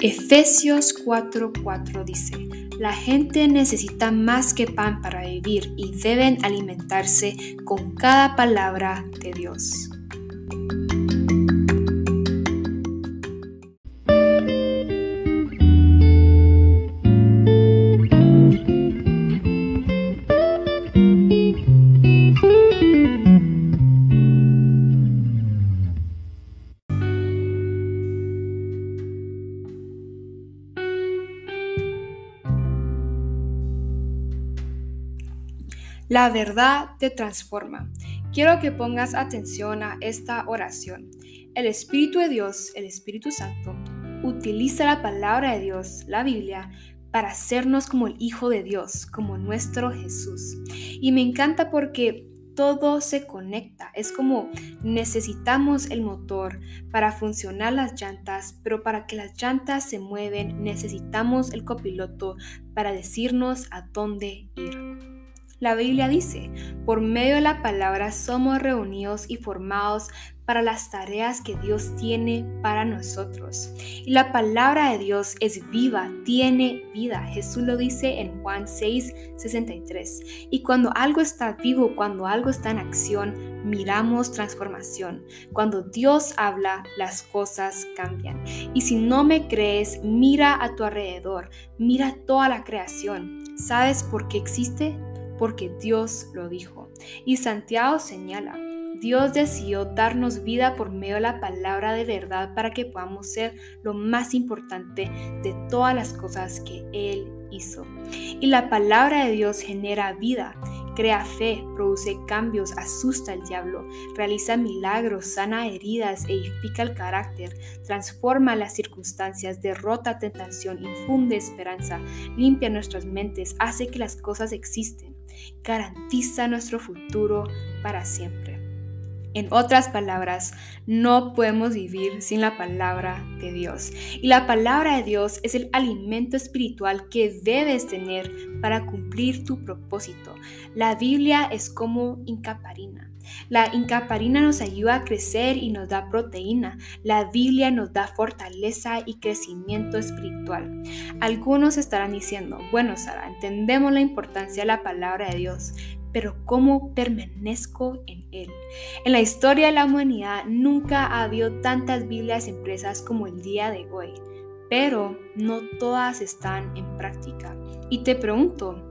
Efesios 4:4 dice, la gente necesita más que pan para vivir y deben alimentarse con cada palabra de Dios. La verdad te transforma. Quiero que pongas atención a esta oración. El Espíritu de Dios, el Espíritu Santo, utiliza la palabra de Dios, la Biblia, para hacernos como el Hijo de Dios, como nuestro Jesús. Y me encanta porque todo se conecta. Es como necesitamos el motor para funcionar las llantas, pero para que las llantas se mueven necesitamos el copiloto para decirnos a dónde ir. La Biblia dice, por medio de la palabra somos reunidos y formados para las tareas que Dios tiene para nosotros. Y la palabra de Dios es viva, tiene vida. Jesús lo dice en Juan 6, 63. Y cuando algo está vivo, cuando algo está en acción, miramos transformación. Cuando Dios habla, las cosas cambian. Y si no me crees, mira a tu alrededor, mira toda la creación. ¿Sabes por qué existe? Porque Dios lo dijo. Y Santiago señala, Dios decidió darnos vida por medio de la palabra de verdad para que podamos ser lo más importante de todas las cosas que Él hizo. Y la palabra de Dios genera vida, crea fe, produce cambios, asusta al diablo, realiza milagros, sana heridas, edifica el carácter, transforma las circunstancias, derrota tentación, infunde esperanza, limpia nuestras mentes, hace que las cosas existen garantiza nuestro futuro para siempre. En otras palabras, no podemos vivir sin la palabra de Dios. Y la palabra de Dios es el alimento espiritual que debes tener para cumplir tu propósito. La Biblia es como incaparina la incaparina nos ayuda a crecer y nos da proteína. La Biblia nos da fortaleza y crecimiento espiritual. Algunos estarán diciendo, bueno Sara, entendemos la importancia de la palabra de Dios, pero ¿cómo permanezco en Él? En la historia de la humanidad nunca ha habido tantas Biblias impresas como el día de hoy, pero no todas están en práctica. Y te pregunto,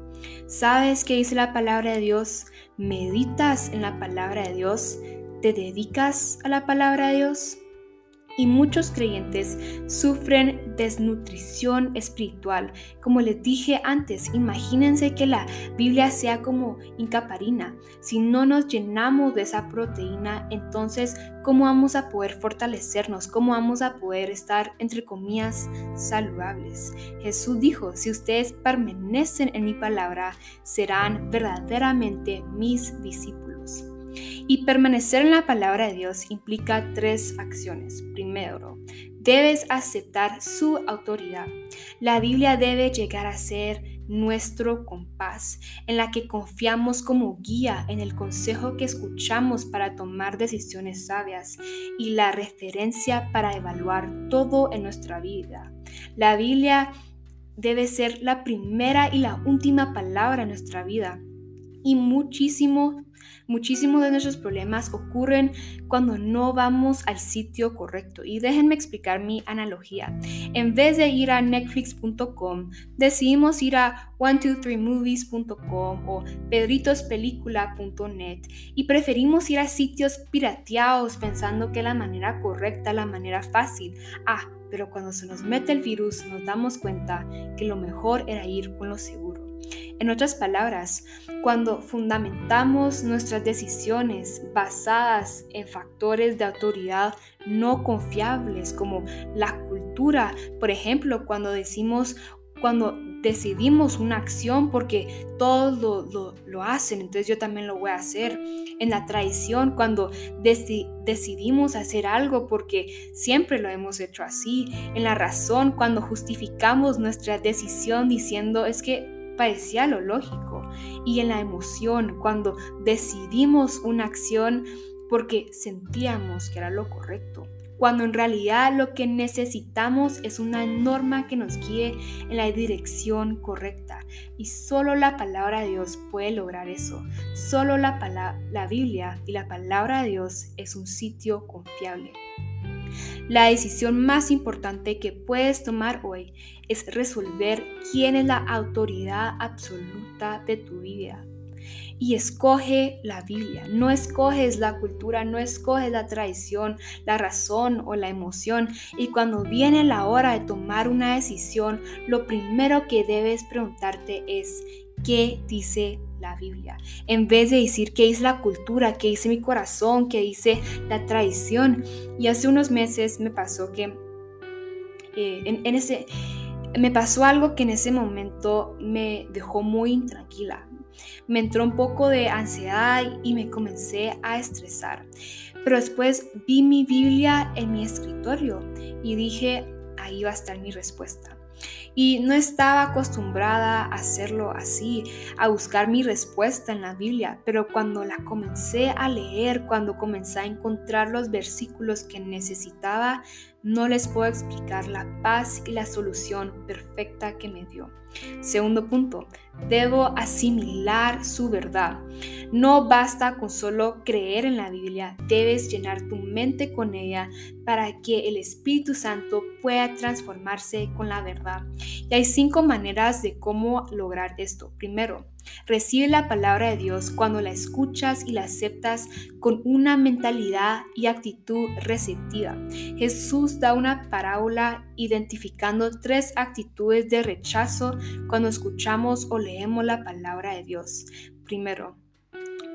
¿Sabes qué dice la palabra de Dios? ¿Meditas en la palabra de Dios? ¿Te dedicas a la palabra de Dios? Y muchos creyentes sufren desnutrición espiritual. Como les dije antes, imagínense que la Biblia sea como incaparina. Si no nos llenamos de esa proteína, entonces, ¿cómo vamos a poder fortalecernos? ¿Cómo vamos a poder estar, entre comillas, saludables? Jesús dijo, si ustedes permanecen en mi palabra, serán verdaderamente mis discípulos. Y permanecer en la palabra de Dios implica tres acciones. Primero, debes aceptar su autoridad. La Biblia debe llegar a ser nuestro compás, en la que confiamos como guía en el consejo que escuchamos para tomar decisiones sabias y la referencia para evaluar todo en nuestra vida. La Biblia debe ser la primera y la última palabra en nuestra vida y muchísimo Muchísimos de nuestros problemas ocurren cuando no vamos al sitio correcto. Y déjenme explicar mi analogía. En vez de ir a netflix.com, decidimos ir a 123movies.com o pedritospelicula.net y preferimos ir a sitios pirateados pensando que la manera correcta, la manera fácil. Ah, pero cuando se nos mete el virus nos damos cuenta que lo mejor era ir con lo seguro. En otras palabras, cuando fundamentamos nuestras decisiones basadas en factores de autoridad no confiables como la cultura, por ejemplo, cuando decimos cuando decidimos una acción porque todos lo, hacen, entonces yo también lo voy a hacer. En la tradición, cuando decidimos hacer algo porque siempre lo hemos hecho así. En la razón, cuando justificamos nuestra decisión diciendo es que parecía lo lógico. Y en la emoción, cuando decidimos una acción porque sentíamos que era lo correcto. cuando en realidad lo que necesitamos es una norma que nos guíe en la dirección correcta. Y solo la palabra de Dios puede lograr eso. Solo la, la Biblia y la palabra de Dios es un sitio confiable. La decisión más importante que puedes tomar hoy es resolver quién es la autoridad absoluta de tu vida y escoge la Biblia. No escoges la cultura, no escoges la tradición, la razón o la emoción. Y cuando viene la hora de tomar una decisión, lo primero que debes preguntarte es, ¿qué dice la Biblia? En vez de decir qué dice la cultura, qué dice mi corazón, qué dice la tradición. Y hace unos meses me pasó que eh, en ese... Me pasó algo que en ese momento me dejó muy intranquila, me entró un poco de ansiedad y me comencé a estresar. Pero después vi mi Biblia en mi escritorio y dije, ahí va a estar mi respuesta. Y no estaba acostumbrada a hacerlo así, a buscar mi respuesta en la Biblia, pero cuando la comencé a leer, cuando comencé a encontrar los versículos que necesitaba, no les puedo explicar la paz y la solución perfecta que me dio. Segundo punto, debo asimilar su verdad. No basta con solo creer en la Biblia, debes llenar tu mente con ella para que el Espíritu Santo pueda transformarse con la verdad. Y hay cinco maneras de cómo lograr esto. Primero, Recibe la palabra de Dios cuando la escuchas y la aceptas con una mentalidad y actitud receptiva. Jesús da una parábola identificando tres actitudes de rechazo cuando escuchamos o leemos la palabra de Dios. Primero,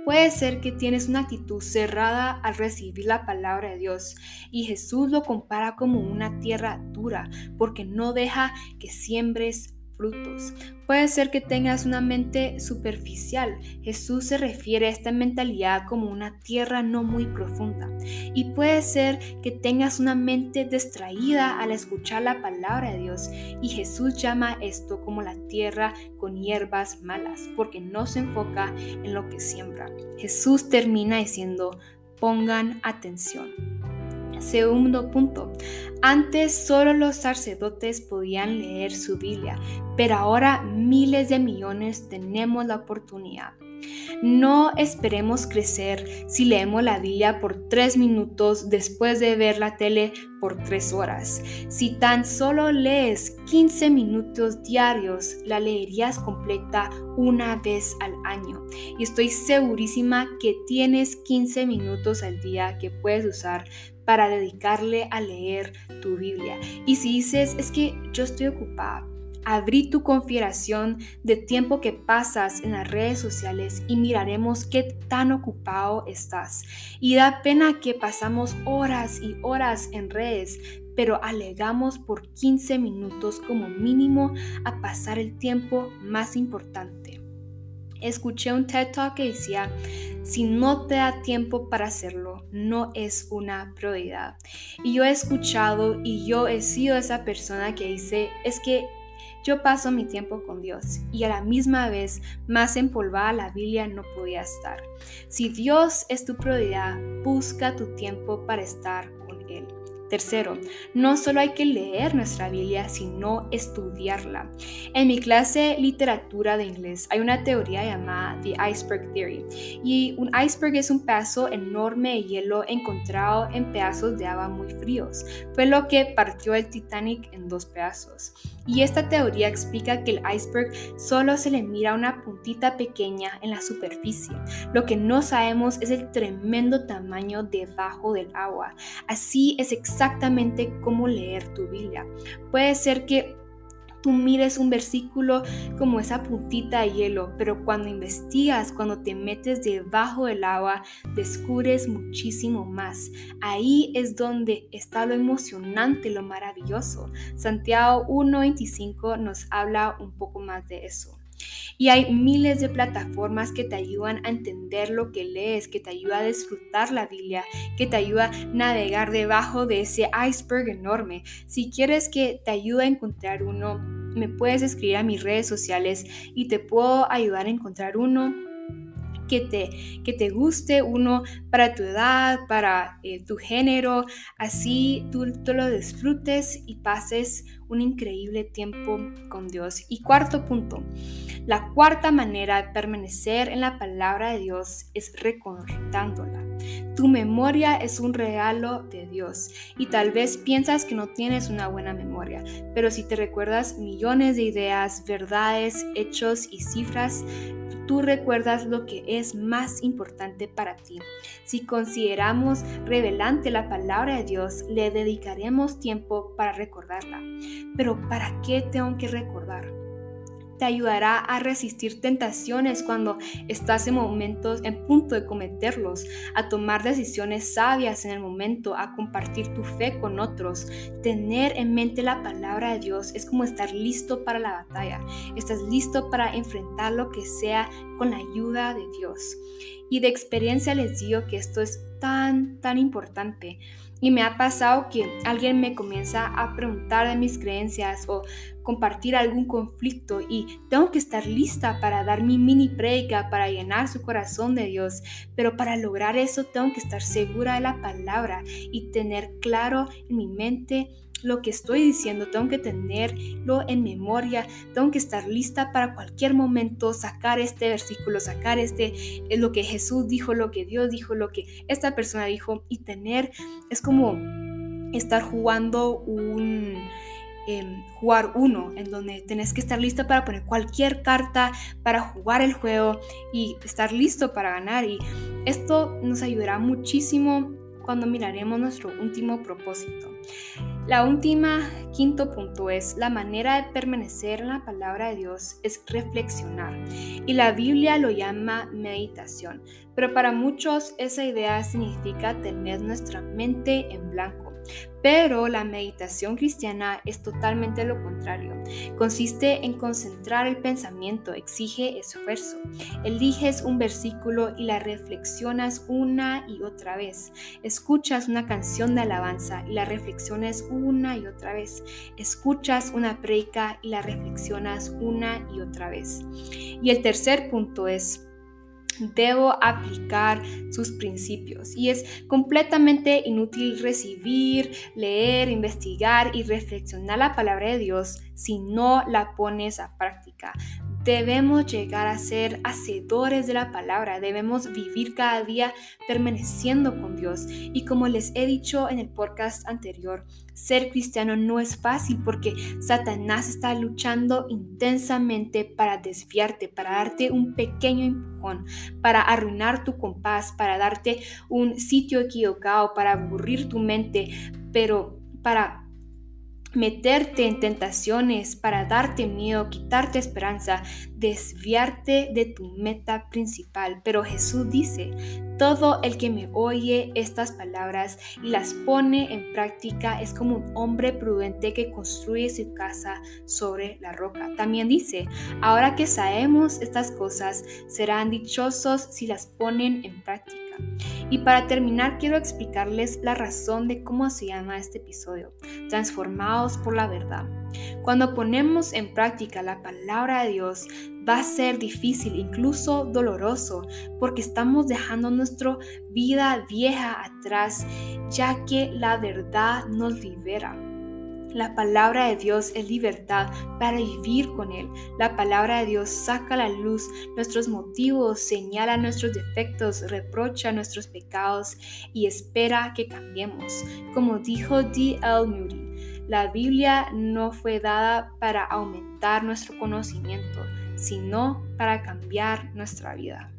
Puede ser que tienes una actitud cerrada al recibir la palabra de Dios y Jesús lo compara como una tierra dura porque no deja que siembres Puede ser que tengas una mente superficial. Jesús se refiere a esta mentalidad como una tierra no muy profunda. Y puede ser que tengas una mente distraída al escuchar la palabra de Dios. Y Jesús llama esto como la tierra con hierbas malas, porque no se enfoca en lo que siembra. Jesús termina diciendo, pongan atención. Segundo punto, antes solo los sacerdotes podían leer su Biblia, pero ahora miles de millones tenemos la oportunidad. No esperemos crecer si leemos la Biblia por tres minutos después de ver la tele por tres horas. Si tan solo lees 15 minutos diarios, la leerías completa una vez al año. Y estoy segurísima que tienes 15 minutos al día que puedes usar para dedicarle a leer tu Biblia. Y si dices, es que yo estoy ocupada, abrí tu configuración de tiempo que pasas en las redes sociales y miraremos qué tan ocupado estás. Y da pena que pasamos horas y horas en redes, pero alegamos por 15 minutos como mínimo a pasar el tiempo más importante. Escuché un TED Talk que decía, si no te da tiempo para hacerlo, no es una prioridad. Y yo he escuchado y yo he sido esa persona que dice, es que yo paso mi tiempo con Dios y a la misma vez más empolvada la Biblia no podía estar. Si Dios es tu prioridad, busca tu tiempo para estar con Él. Tercero, no solo hay que leer nuestra Biblia, sino estudiarla. En mi clase literatura de inglés hay una teoría llamada The Iceberg Theory. Y un iceberg es un pedazo enorme de hielo encontrado en pedazos de agua muy fríos. Fue lo que partió el Titanic en dos pedazos. Y esta teoría explica que el iceberg solo se le mira una puntita pequeña en la superficie. Lo que no sabemos es el tremendo tamaño debajo del agua. Así es exactamente como leer tu Biblia. Puede ser que tú mires un versículo como esa puntita de hielo, pero cuando investigas, cuando te metes debajo del agua, descubres muchísimo más. Ahí es donde está lo emocionante, lo maravilloso. Santiago 1.25 nos habla un poco más de eso. Y hay miles de plataformas que te ayudan a entender lo que lees, que te ayuda a disfrutar la Biblia, que te ayuda a navegar debajo de ese iceberg enorme. Si quieres que te ayude a encontrar uno, me puedes escribir a mis redes sociales y te puedo ayudar a encontrar uno que te, que te guste, uno para tu edad, para eh, tu género, así tú, tú lo disfrutes y pases un increíble tiempo con Dios. Y cuarto punto, la cuarta manera de permanecer en la palabra de Dios es recordándola. Tu memoria es un regalo de Dios y tal vez piensas que no tienes una buena memoria, pero si te recuerdas millones de ideas, verdades, hechos y cifras, tú recuerdas lo que es más importante para ti. Si consideramos revelante la palabra de Dios, le dedicaremos tiempo para recordarla. Pero ¿para qué tengo que recordar? Te ayudará a resistir tentaciones cuando estás en momentos en punto de cometerlos, a tomar decisiones sabias en el momento, a compartir tu fe con otros. Tener en mente la palabra de Dios es como estar listo para la batalla. Estás listo para enfrentar lo que sea con la ayuda de Dios. Y de experiencia les digo que esto es tan, tan importante. Y me ha pasado que alguien me comienza a preguntar de mis creencias o compartir algún conflicto y tengo que estar lista para dar mi mini predica, para llenar su corazón de Dios. Pero para lograr eso tengo que estar segura de la palabra y tener claro en mi mente lo que estoy diciendo, tengo que tenerlo en memoria, tengo que estar lista para cualquier momento sacar este versículo, sacar este, es lo que Jesús dijo, lo que Dios dijo, lo que esta persona dijo y tener, es como estar jugando un... Em, jugar uno, en donde tenés que estar lista para poner cualquier carta, para jugar el juego y estar listo para ganar. Y esto nos ayudará muchísimo cuando miraremos nuestro último propósito. La última, quinto punto es la manera de permanecer en la palabra de Dios es reflexionar. Y la Biblia lo llama meditación, pero para muchos esa idea significa tener nuestra mente en blanco pero la meditación cristiana es totalmente lo contrario. Consiste en concentrar el pensamiento, exige esfuerzo. Eliges un versículo y la reflexionas una y otra vez. Escuchas una canción de alabanza y la reflexionas una y otra vez. Escuchas una predica y la reflexionas una y otra vez. Y el tercer punto es debo aplicar sus principios. Y es completamente inútil recibir, leer, investigar y reflexionar la palabra de Dios si no la pones a práctica. Debemos llegar a ser hacedores de la palabra, debemos vivir cada día permaneciendo con Dios. Y como les he dicho en el podcast anterior, ser cristiano no es fácil porque Satanás está luchando intensamente para desviarte, para darte un pequeño empujón, para arruinar tu compás, para darte un sitio equivocado, para aburrir tu mente, pero para meterte en tentaciones para darte miedo, quitarte esperanza, desviarte de tu meta principal. Pero Jesús dice, todo el que me oye estas palabras y las pone en práctica es como un hombre prudente que construye su casa sobre la roca. También dice, ahora que sabemos estas cosas, serán dichosos si las ponen en Y para terminar, quiero explicarles la razón de cómo se llama este episodio, Transformados por la verdad. Cuando ponemos en práctica la palabra de Dios, va a ser difícil, incluso doloroso, porque estamos dejando nuestra vida vieja atrás, ya que la verdad nos libera. La palabra de Dios es libertad para vivir con Él. La palabra de Dios saca a la luz nuestros motivos, señala nuestros defectos, reprocha nuestros pecados y espera que cambiemos. Como dijo D. L. Moody, la Biblia no fue dada para aumentar nuestro conocimiento, sino para cambiar nuestra vida.